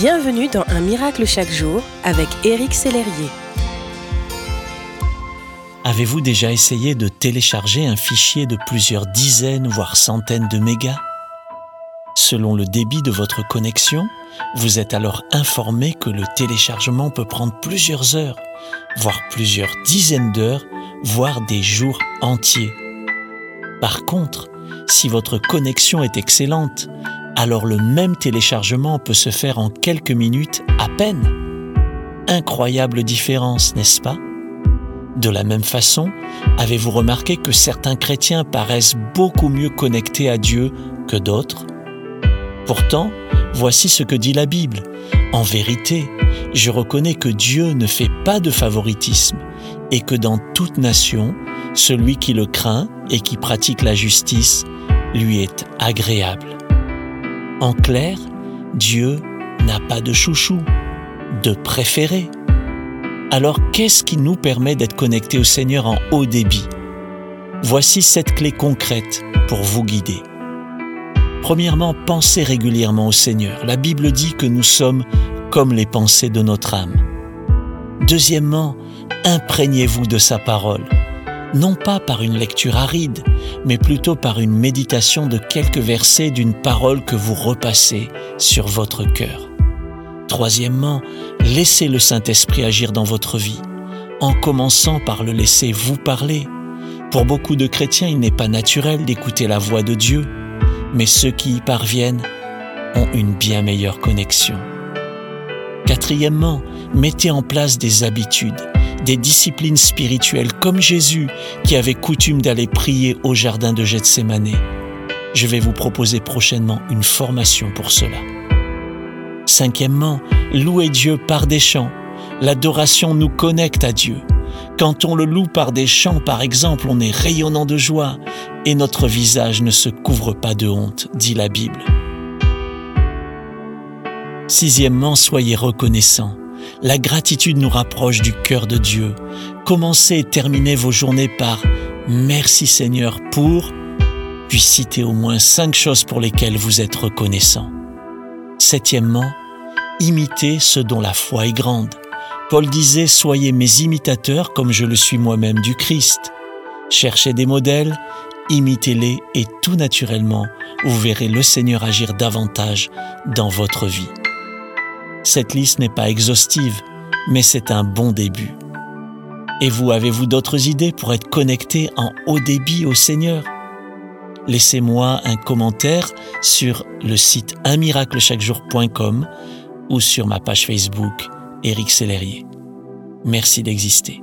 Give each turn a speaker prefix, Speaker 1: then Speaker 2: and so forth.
Speaker 1: Bienvenue dans Un miracle chaque jour avec Éric Sellerier.
Speaker 2: Avez-vous déjà essayé de télécharger un fichier de plusieurs dizaines voire centaines de mégas? Selon le débit de votre connexion, vous êtes alors informé que le téléchargement peut prendre plusieurs heures, voire plusieurs dizaines d'heures, voire des jours entiers. Par contre, si votre connexion est excellente, alors le même téléchargement peut se faire en quelques minutes à peine. Incroyable différence, n'est-ce pas? De la même façon, avez-vous remarqué que certains chrétiens paraissent beaucoup mieux connectés à Dieu que d'autres? Pourtant, voici ce que dit la Bible. En vérité, je reconnais que Dieu ne fait pas de favoritisme et que dans toute nation, celui qui le craint et qui pratique la justice lui est agréable. En clair, Dieu n'a pas de chouchou, de préféré. Alors qu'est-ce qui nous permet d'être connectés au Seigneur en haut débit? Voici cette clé concrète pour vous guider. Premièrement, pensez régulièrement au Seigneur. La Bible dit que nous sommes comme les pensées de notre âme. Deuxièmement, imprégnez-vous de sa parole non pas par une lecture aride, mais plutôt par une méditation de quelques versets d'une parole que vous repassez sur votre cœur. Troisièmement, laissez le Saint-Esprit agir dans votre vie, en commençant par le laisser vous parler. Pour beaucoup de chrétiens, il n'est pas naturel d'écouter la voix de Dieu, mais ceux qui y parviennent ont une bien meilleure connexion. Quatrièmement, mettez en place des habitudes des disciplines spirituelles comme Jésus qui avait coutume d'aller prier au jardin de Gethsemane. Je vais vous proposer prochainement une formation pour cela. Cinquièmement, louer Dieu par des chants. L'adoration nous connecte à Dieu. Quand on le loue par des chants, par exemple, on est rayonnant de joie et notre visage ne se couvre pas de honte, dit la Bible. Sixièmement, soyez reconnaissants. La gratitude nous rapproche du cœur de Dieu. Commencez et terminez vos journées par Merci Seigneur pour, puis citez au moins cinq choses pour lesquelles vous êtes reconnaissant. Septièmement, imitez ce dont la foi est grande. Paul disait Soyez mes imitateurs comme je le suis moi-même du Christ. Cherchez des modèles, imitez-les et tout naturellement, vous verrez le Seigneur agir davantage dans votre vie. Cette liste n'est pas exhaustive, mais c'est un bon début. Et vous, avez-vous d'autres idées pour être connecté en haut débit au Seigneur? Laissez-moi un commentaire sur le site unmiraclechaquejour.com ou sur ma page Facebook Éric Sellerier. Merci d'exister.